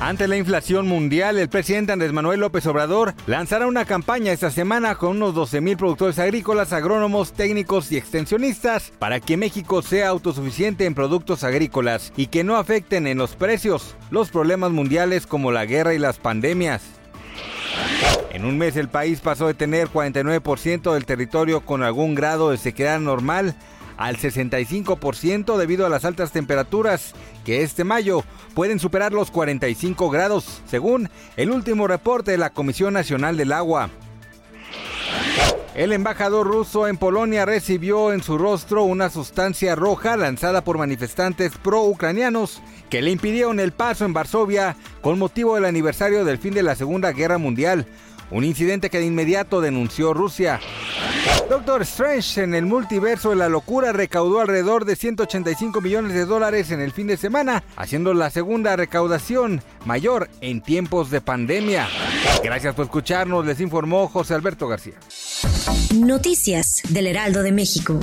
Ante la inflación mundial, el presidente Andrés Manuel López Obrador lanzará una campaña esta semana con unos 12 mil productores agrícolas, agrónomos, técnicos y extensionistas para que México sea autosuficiente en productos agrícolas y que no afecten en los precios los problemas mundiales como la guerra y las pandemias. En un mes el país pasó de tener 49% del territorio con algún grado de sequedad normal al 65% debido a las altas temperaturas que este mayo pueden superar los 45 grados, según el último reporte de la Comisión Nacional del Agua. El embajador ruso en Polonia recibió en su rostro una sustancia roja lanzada por manifestantes pro-ucranianos que le impidieron el paso en Varsovia con motivo del aniversario del fin de la Segunda Guerra Mundial, un incidente que de inmediato denunció Rusia. Doctor Strange en el multiverso de la locura recaudó alrededor de 185 millones de dólares en el fin de semana, haciendo la segunda recaudación mayor en tiempos de pandemia. Gracias por escucharnos, les informó José Alberto García. Noticias del Heraldo de México.